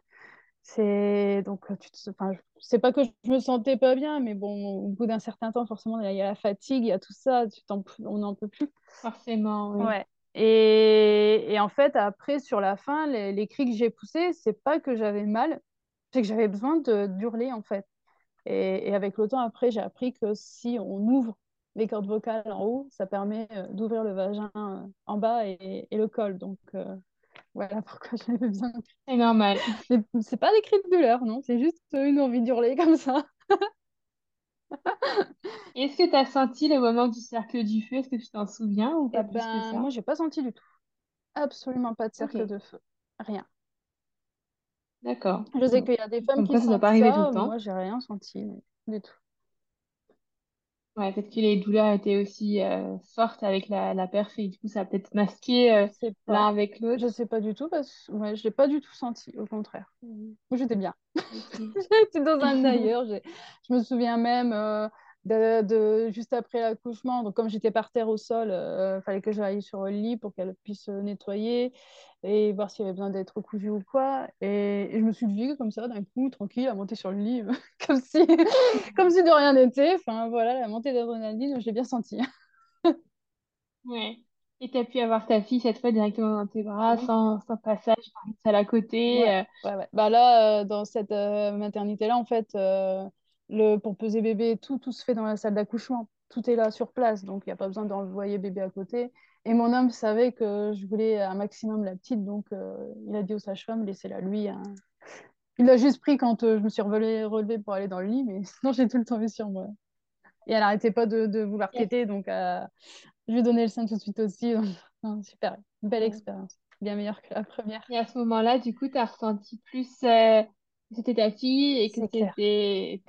C'est donc, tu te... enfin, c'est pas que je me sentais pas bien, mais bon, au bout d'un certain temps, forcément, il y a la fatigue, il y a tout ça, tu on n'en peut plus. Forcément, oui. Ouais. Et, en fait, après, sur la fin, les, cris que j'ai poussés, c'est pas que j'avais mal, c'est que j'avais besoin d'hurler, en fait. Et, avec le temps, après, j'ai appris que si on ouvre les cordes vocales en haut, ça permet euh, d'ouvrir le vagin euh, en bas et, le col. Donc, euh, voilà pourquoi j'avais besoin. C'est normal. C'est pas des cris de douleur, non, c'est juste une envie d'hurler comme ça. Est-ce que tu as senti le moment du cercle du feu? Est-ce que tu t'en souviens ou pas eh plus que ben, ça? Moi, j'ai pas senti du tout. Absolument pas de cercle de feu. Rien. D'accord. Je sais qu'il y a des femmes qui ça sentent pas arriver tout le temps. Moi, j'ai rien senti du tout. Ouais, peut-être que les douleurs étaient aussi euh, fortes avec la, la perf et du coup, ça a peut-être masqué euh, l'un avec l'autre. Je sais pas du tout parce que ouais, je l'ai pas du tout senti, au contraire. Moi, j'étais bien. j'étais dans un ailleurs. Je me souviens même, euh, de, juste après l'accouchement. Donc, comme j'étais par terre au sol, il euh, fallait que j'aille sur le lit pour qu'elle puisse nettoyer et voir s'il y avait besoin d'être cousue ou quoi. Et, je me suis levée comme ça, d'un coup, tranquille, à monter sur le lit, comme, si, comme si de rien n'était. Enfin, voilà, la montée d'adrénaline, je l'ai bien senti. ouais. Et tu as pu avoir ta fille cette fois directement dans tes bras, sans, sans passage par une salle à côté. Ouais, euh. ouais, Bah là, euh, dans cette maternité-là, en fait, le, pour peser bébé, tout, tout se fait dans la salle d'accouchement. Tout est là sur place, donc il n'y a pas besoin d'envoyer bébé à côté. Et mon homme savait que je voulais un maximum la petite, donc euh, il a dit aux sages-femmes, laissez-la lui. Hein. Il l'a juste pris quand euh, je me suis relevée, pour aller dans le lit, mais sinon j'ai tout le temps vu sur moi. Et elle n'arrêtait pas de, de vouloir téter, donc euh, je lui ai donné le sein tout de suite aussi. super, belle expérience, bien meilleure que la première. Et à ce moment-là, du coup, tu as ressenti plus c'était ta fille et que c'était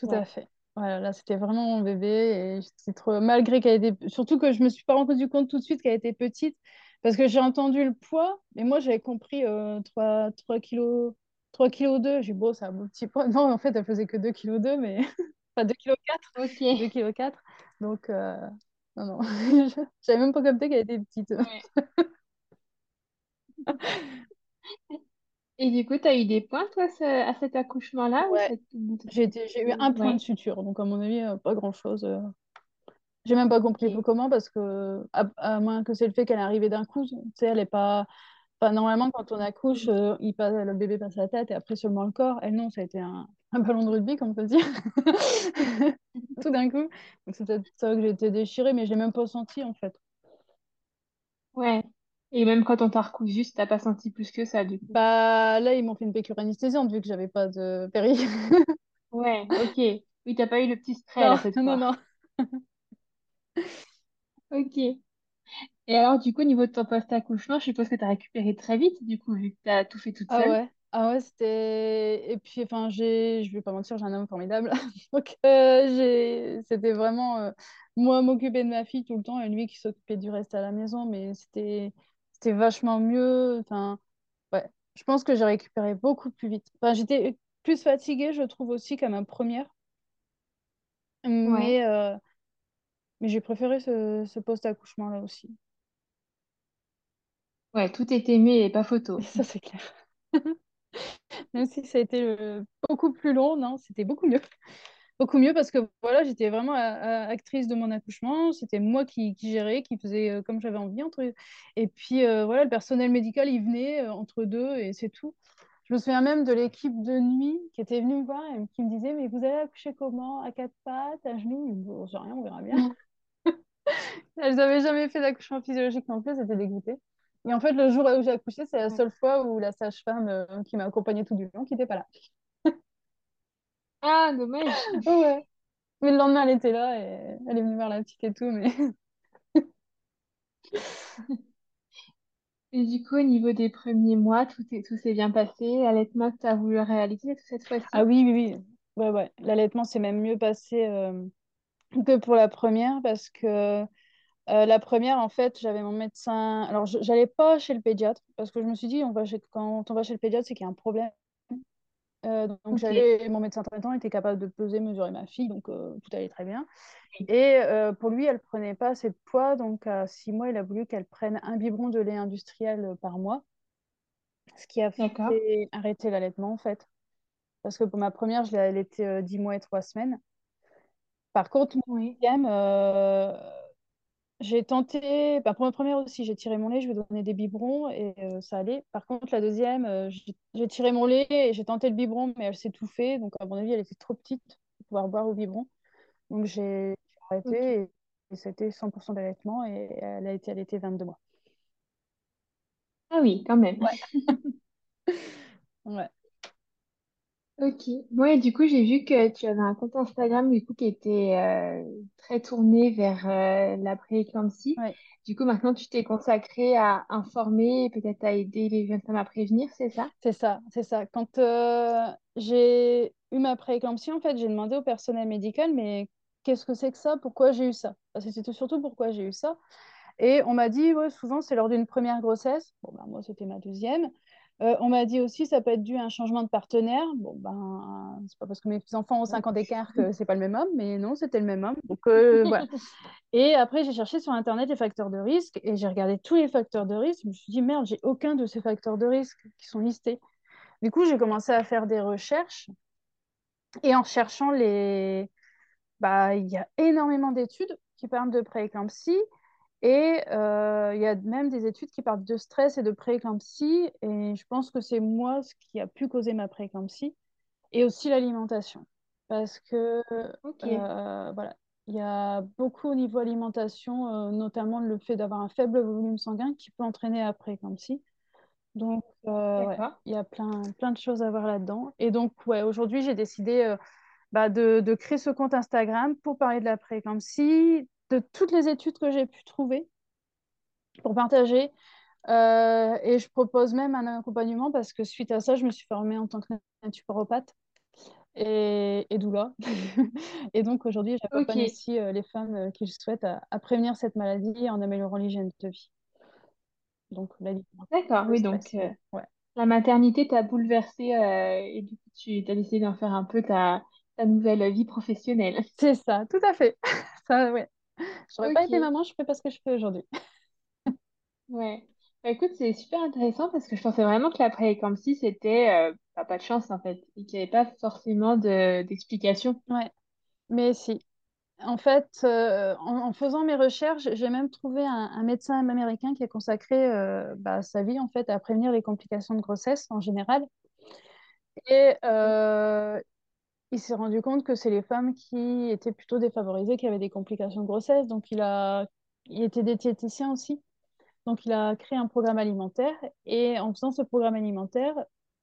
tout à fait. Voilà, là, c'était vraiment mon bébé. Et trop... Malgré qu'elle était. Surtout que je me suis pas rendu compte tout de suite qu'elle était petite. Parce que j'ai entendu le poids. Mais moi, j'avais compris 3, 3 kg 3 kg 2. J'ai dit, bon, c'est un beau petit poids. Non, en fait, elle faisait que 2 kg 2, mais. enfin, 2 kg 4. Ok. 2 kg 4. Donc, euh... non, non. j'avais même pas capté qu'elle était petite. Et du coup, tu as eu des points, toi, à cet accouchement-là ouais. J'ai eu un point de suture, donc à mon avis, euh, pas grand-chose. Euh. J'ai même pas compris comment, parce que, à, moins que c'est le fait qu'elle est arrivée d'un coup, tu sais, elle est pas... Enfin, normalement, quand on accouche, euh, il passe, le bébé passe la tête et après seulement le corps. Elle, non, ça a été un, un ballon de rugby, comme on peut dire. Tout d'un coup. Donc, c'est peut-être ça que j'ai été déchirée, mais je l'ai même pas senti, en fait. Ouais. Et même quand on t'a recousu, t'as pas senti plus que ça, du coup. Bah là, ils m'ont fait une piqûre anesthésiante vu que j'avais pas de péri. Ouais, ok. Oui, t'as pas eu le petit stress cette non, non. Ok. Et alors, du coup, au niveau de ton post-accouchement, je suppose que tu as récupéré très vite, du coup, vu que tu as tout fait toute Ah seule. ouais, ah ouais, c'était. Et puis, enfin, j'ai, je vais pas mentir, j'ai un homme formidable. Donc, euh, j'ai, c'était vraiment euh, moi m'occuper de ma fille tout le temps et lui qui s'occupait du reste à la maison. Mais c'était, c'était vachement mieux. Enfin, ouais, je pense que j'ai récupéré beaucoup plus vite. Enfin, j'étais plus fatiguée, je trouve aussi, qu'à ma première. Ouais. Mais, euh, mais j'ai préféré ce, ce post-accouchement-là aussi. Ouais, tout est aimé et pas photo. ça, c'est clair. Même si ça a été euh, beaucoup plus long, non, c'était beaucoup mieux. Beaucoup mieux parce que voilà, j'étais vraiment a- a- actrice de mon accouchement. C'était moi qui, qui gérais, qui faisait euh, comme j'avais envie. Entre... Et puis euh, voilà, le personnel médical, il venait euh, entre deux et c'est tout. Je me souviens même de l'équipe de nuit qui était venue me voir et qui me disait, Mais vous allez accoucher comment? À quatre pattes, à genoux? Bon, je sais rien, on verra bien. Elles n'avaient jamais fait d'accouchement physiologique non plus, c'était dégoûté. Et en fait, le jour où j'ai accouché, c'est la Ouais. seule fois où la sage-femme euh, qui m'a accompagnée tout du long, qui n'était pas là. Ah, dommage. Ouais. Mais le lendemain, elle était là et elle est venue voir la petite et tout. Mais... Et du coup, au niveau des premiers mois, tout est, tout s'est bien passé. L'allaitement que tu as voulu réaliser cette Ah fois-ci? oui, oui, oui. Ouais, ouais. L'allaitement s'est même mieux passé euh, que pour la première parce que euh, la première, en fait, j'avais mon médecin. Alors, je j'allais pas chez le pédiatre parce que je me suis dit, on va chez... quand on va chez le pédiatre, c'est qu'il y a un problème. Euh, donc, j'allais, mon médecin traitant était capable de peser, mesurer ma fille, donc euh, tout allait très bien. Et euh, pour lui, elle prenait pas assez de poids, donc à six mois, il a voulu qu'elle prenne un biberon de lait industriel par mois, ce qui a fait arrêter l'allaitement, en fait. Parce que pour ma première, je l'ai allaitée 10 mois et 3 semaines. Par contre, Oui. deuxième, j'ai tenté, bah, pour ma première aussi, j'ai tiré mon lait, je lui ai donné des biberons et euh, ça allait. Par contre, la deuxième, euh, j'ai tiré mon lait et j'ai tenté le biberon, mais elle s'étouffait. Donc, à mon avis, elle était trop petite pour pouvoir boire au biberon. Donc, j'ai arrêté et, et c'était 100% d'allaitement et elle a été allaitée 22 mois. Ah oui, quand même. Ouais, ouais, Ok. Moi, du coup, j'ai vu que tu avais un compte Instagram du coup qui était euh, très tourné vers euh, la pré-éclampsie. ouais. Du coup, maintenant, tu t'es consacré à informer et peut-être à aider les jeunes femmes à prévenir, c'est ça? C'est ça, c'est ça. Quand euh, j'ai eu ma prééclampsie, en fait, j'ai demandé au personnel médical, mais qu'est-ce que c'est que ça? Pourquoi j'ai eu ça? Parce que c'était surtout pourquoi j'ai eu ça. Et on m'a dit, ouais, souvent, c'est lors d'une première grossesse. Bon, ben, moi, c'était ma deuxième. Euh, on m'a dit aussi, ça peut être dû à un changement de partenaire. Bon, ben, c'est pas parce que mes enfants ont Ouais. 5 ans d'écart que c'est pas le même homme, mais non, c'était le même homme. Donc, euh, voilà. Et après, j'ai cherché sur Internet les facteurs de risque et j'ai regardé tous les facteurs de risque. Je me suis dit, merde, j'ai aucun de ces facteurs de risque qui sont listés. Du coup, j'ai commencé à faire des recherches et en cherchant les... Bah, il y a énormément d'études qui parlent de prééclampsie et euh, il y a même des études qui parlent de stress et de prééclampsie et je pense que c'est moi ce qui a pu causer ma prééclampsie et aussi l'alimentation parce que euh, voilà, il y a beaucoup au niveau alimentation, euh, notamment le fait d'avoir un faible volume sanguin qui peut entraîner la prééclampsie. Donc, ouais, il y a plein, plein de choses à voir là-dedans. Et donc, ouais, aujourd'hui, j'ai décidé bah, de, de créer ce compte Instagram pour parler de la prééclampsie, de toutes les études que j'ai pu trouver pour partager. Euh, et je propose même un accompagnement parce que suite à ça, je me suis formée en tant que naturopathe et, et doula. et donc, aujourd'hui, j'accompagne aussi euh, les femmes euh, qui le souhaitent à, à prévenir cette maladie en améliorant l'hygiène de vie. Donc, D'accord. Oui, donc Ouais. la maternité t'a bouleversée et du coup, tu as décidé d'en faire un peu ta, ta nouvelle vie professionnelle. C'est ça, tout à fait. Ça, ouais. J'aurais pas été maman, je fais pas ce que je fais aujourd'hui. Ouais. Bah, écoute, c'est super intéressant parce que je pensais vraiment que la pré-éclampsie, c'était euh, bah, pas de chance en fait et qu'il n'y avait pas forcément de d'explication. Ouais, mais si. En fait, euh, en, en faisant mes recherches, j'ai même trouvé un, un médecin américain qui a consacré euh, bah, sa vie en fait à prévenir les complications de grossesse en général. Et Ok. euh, il s'est rendu compte que c'est les femmes qui étaient plutôt défavorisées, qui avaient des complications de grossesse. Donc, il a, il était diététicien aussi. Donc, il a créé un programme alimentaire et en faisant ce programme alimentaire,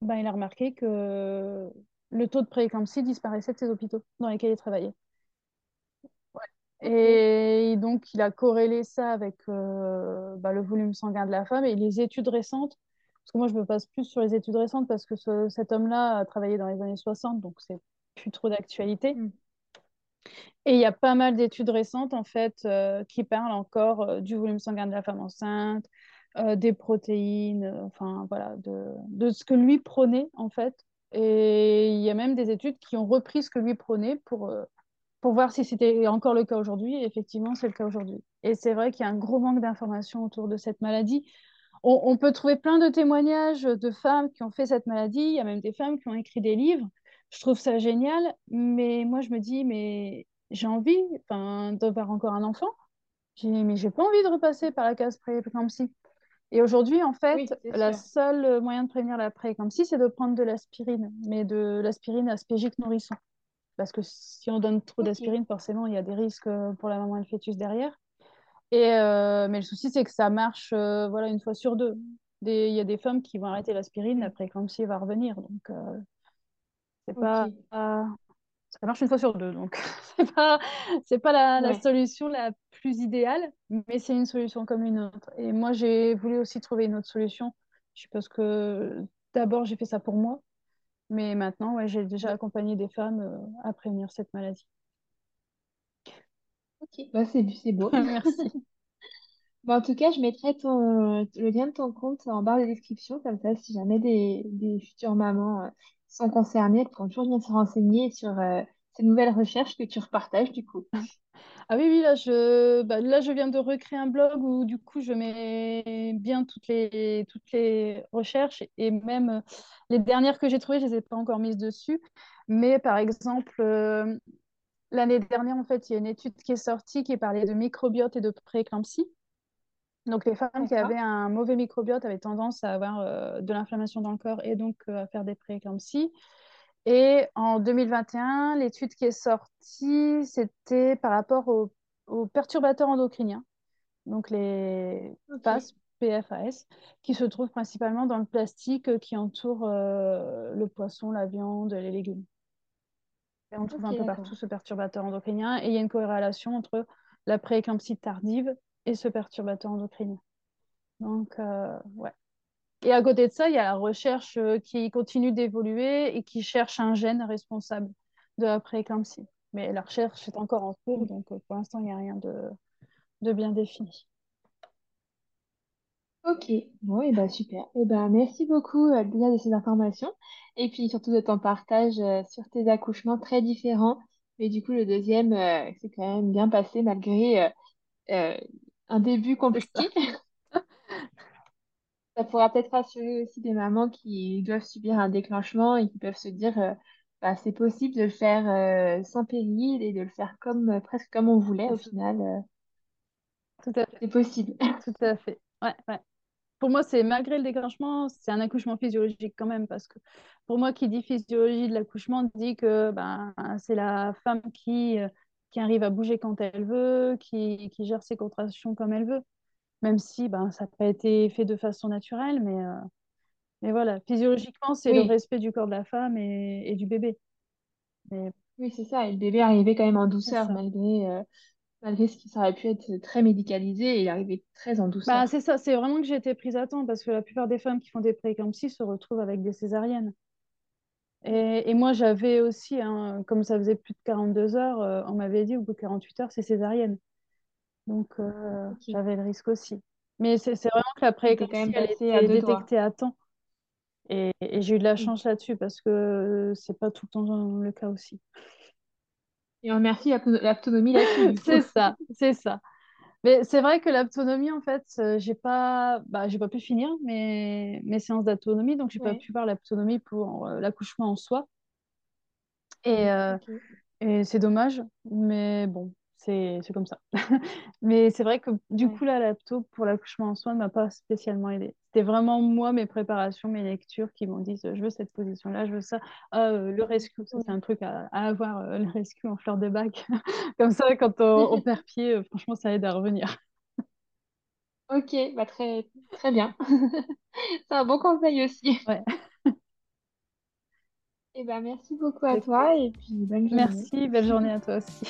ben, il a remarqué que le taux de prééclampsie disparaissait de ces hôpitaux dans lesquels il travaillait. Et donc, il a corrélé ça avec euh, bah, le volume sanguin de la femme et les études récentes. Parce que moi, je me passe plus sur les études récentes parce que cet homme-là a travaillé dans les années 60, donc c'est plus trop d'actualité. Mm. Et il y a pas mal d'études récentes, en fait, euh, qui parlent encore euh, du volume sanguin de la femme enceinte, des protéines, enfin, voilà, de, de, ce que lui prônait, en fait. Et il y a même des études qui ont repris ce que lui prônait pour pour voir si c'était encore le cas aujourd'hui. Et effectivement, c'est le cas aujourd'hui. Et c'est vrai qu'il y a un gros manque d'informations autour de cette maladie. On, peut trouver plein de témoignages de femmes qui ont fait cette maladie. Il y a même des femmes qui ont écrit des livres. Je trouve ça génial. Mais moi, je me dis, mais j'ai envie d'avoir encore un enfant. Mais j'ai pas envie de repasser par la case pré-éclampsie. Et aujourd'hui, en fait, la seule moyen de prévenir la pré-éclampsie, c'est de prendre de l'aspirine, mais de l'aspirine aspégique nourrisson parce que si on donne trop d'aspirine, forcément, il y a des risques euh, pour la maman et le fœtus derrière. Et, euh, mais le souci, c'est que ça marche euh, voilà, une fois sur deux. Il y a des femmes qui vont arrêter l'aspirine, après si va revenir. Donc, c'est pas, ça marche une fois sur deux. Donc, c'est pas, c'est pas la, la, solution la plus idéale, mais c'est une solution comme une autre. Et moi, j'ai voulu aussi trouver une autre solution. Je pense que d'abord, j'ai fait ça pour moi. Mais maintenant, ouais, j'ai déjà accompagné des femmes euh, à prévenir cette maladie. Ok, bah, c'est, beau. Merci. en tout cas, je mettrai ton, le lien de ton compte en barre de description, comme ça, si jamais des, des futures mamans euh, sont concernées, elles pourront toujours venir se renseigner sur euh, ces nouvelles recherches que tu repartages du coup. Ah oui, oui, là je, bah, là, je viens de recréer un blog où du coup, je mets bien toutes les, toutes les recherches et même euh, les dernières que j'ai trouvées, je ne les ai pas encore mises dessus. Mais par exemple, euh, l'année dernière, en fait, il y a une étude qui est sortie qui parlait de microbiote et de prééclampsie. Donc, les femmes qui avaient un mauvais microbiote avaient tendance à avoir euh, de l'inflammation dans le corps et donc à faire des prééclampsies. Et en 2021, l'étude qui est sortie, c'était par rapport aux, perturbateurs endocriniens, donc les PAS, PFAS, qui se trouvent principalement dans le plastique qui entoure euh, le poisson, la viande, les légumes. Et on trouve un peu partout ce perturbateur endocrinien. Et il y a une corrélation entre la prééclampsie tardive et ce perturbateur endocrinien. Donc, euh, ouais. Et à côté de ça, il y a la recherche euh, qui continue d'évoluer et qui cherche un gène responsable de la prééclampsie. Mais la recherche est encore en cours, donc euh, pour l'instant, il n'y a rien de, bien défini. Ok, bon, et ben super. Et ben merci beaucoup euh, déjà de ces informations et puis surtout de ton partage sur tes accouchements très différents. Mais du coup, le deuxième, c'est quand même bien passé malgré un début compliqué. Ça pourra peut-être rassurer aussi des mamans qui doivent subir un déclenchement et qui peuvent se dire euh, bah, c'est possible de le faire euh, sans péril et de le faire comme euh, presque comme on voulait au final. Tout à fait. c'est possible. Tout à fait. Ouais, ouais. Pour moi, c'est malgré le déclenchement, c'est un accouchement physiologique quand même, parce que pour moi, qui dit physiologie de l'accouchement dit que ben, c'est la femme qui, qui arrive à bouger quand elle veut, qui, qui gère ses contractions comme elle veut même si ben, ça n'a pas été fait de façon naturelle, mais, euh, mais voilà, physiologiquement, c'est le respect du corps de la femme et, du bébé. Oui, c'est ça, et le bébé arrivait quand même en douceur, malgré, euh, malgré ce qui ça aurait pu être très médicalisé, et il arrivait très en douceur. Bah, c'est ça, c'est vraiment que j'ai été prise à temps, parce que la plupart des femmes qui font des prééclampsies se retrouvent avec des césariennes. Et, et moi, j'avais aussi, hein, comme ça faisait plus de 42 heures, euh, on m'avait dit au bout de 48 heures, c'est césarienne. Donc, euh, j'avais le risque aussi. Mais c'est vraiment que la prééclampsie, elle été détectée à temps. Et, j'ai eu de la chance là-dessus parce que c'est pas tout le temps le cas aussi. Et on remercie l'autonomie là-dessus. c'est ça, c'est ça. Mais c'est vrai que l'autonomie, en fait, euh, j'ai pas, bah, j'ai pas pu finir mes, mes séances d'autonomie, donc j'ai pas pu voir l'autonomie pour euh, l'accouchement en soi. Et, et c'est dommage, mais bon, c'est comme ça. Mais c'est vrai que du coup, la laptop pour l'accouchement en soins ne m'a pas spécialement aidé. C'était vraiment moi, mes préparations, mes lectures qui m'ont dit je veux cette position-là, je veux ça. Ah, euh, le rescue, c'est un truc à, avoir, euh, le rescue en fleur de bac. Comme ça, quand on, perd pied, euh, franchement, ça aide à revenir. Ok, bah très, très bien. c'est un bon conseil aussi. Ouais. Eh ben, merci beaucoup à toi et puis bonne journée. Merci, belle journée à toi aussi.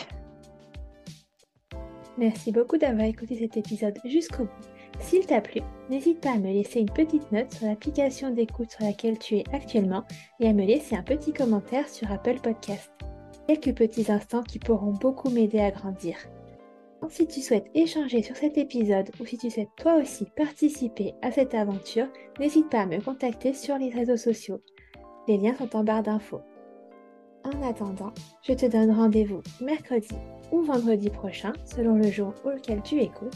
Merci beaucoup d'avoir écouté cet épisode jusqu'au bout. S'il t'a plu, n'hésite pas à me laisser une petite note sur l'application d'écoute sur laquelle tu es actuellement et à me laisser un petit commentaire sur Apple Podcast. Quelques petits instants qui pourront beaucoup m'aider à grandir. Si tu souhaites échanger sur cet épisode ou si tu souhaites toi aussi participer à cette aventure, n'hésite pas à me contacter sur les réseaux sociaux. Les liens sont en barre d'infos. En attendant, je te donne rendez-vous mercredi ou vendredi prochain selon le jour auquel tu écoutes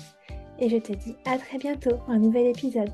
et je te dis à très bientôt pour un nouvel épisode.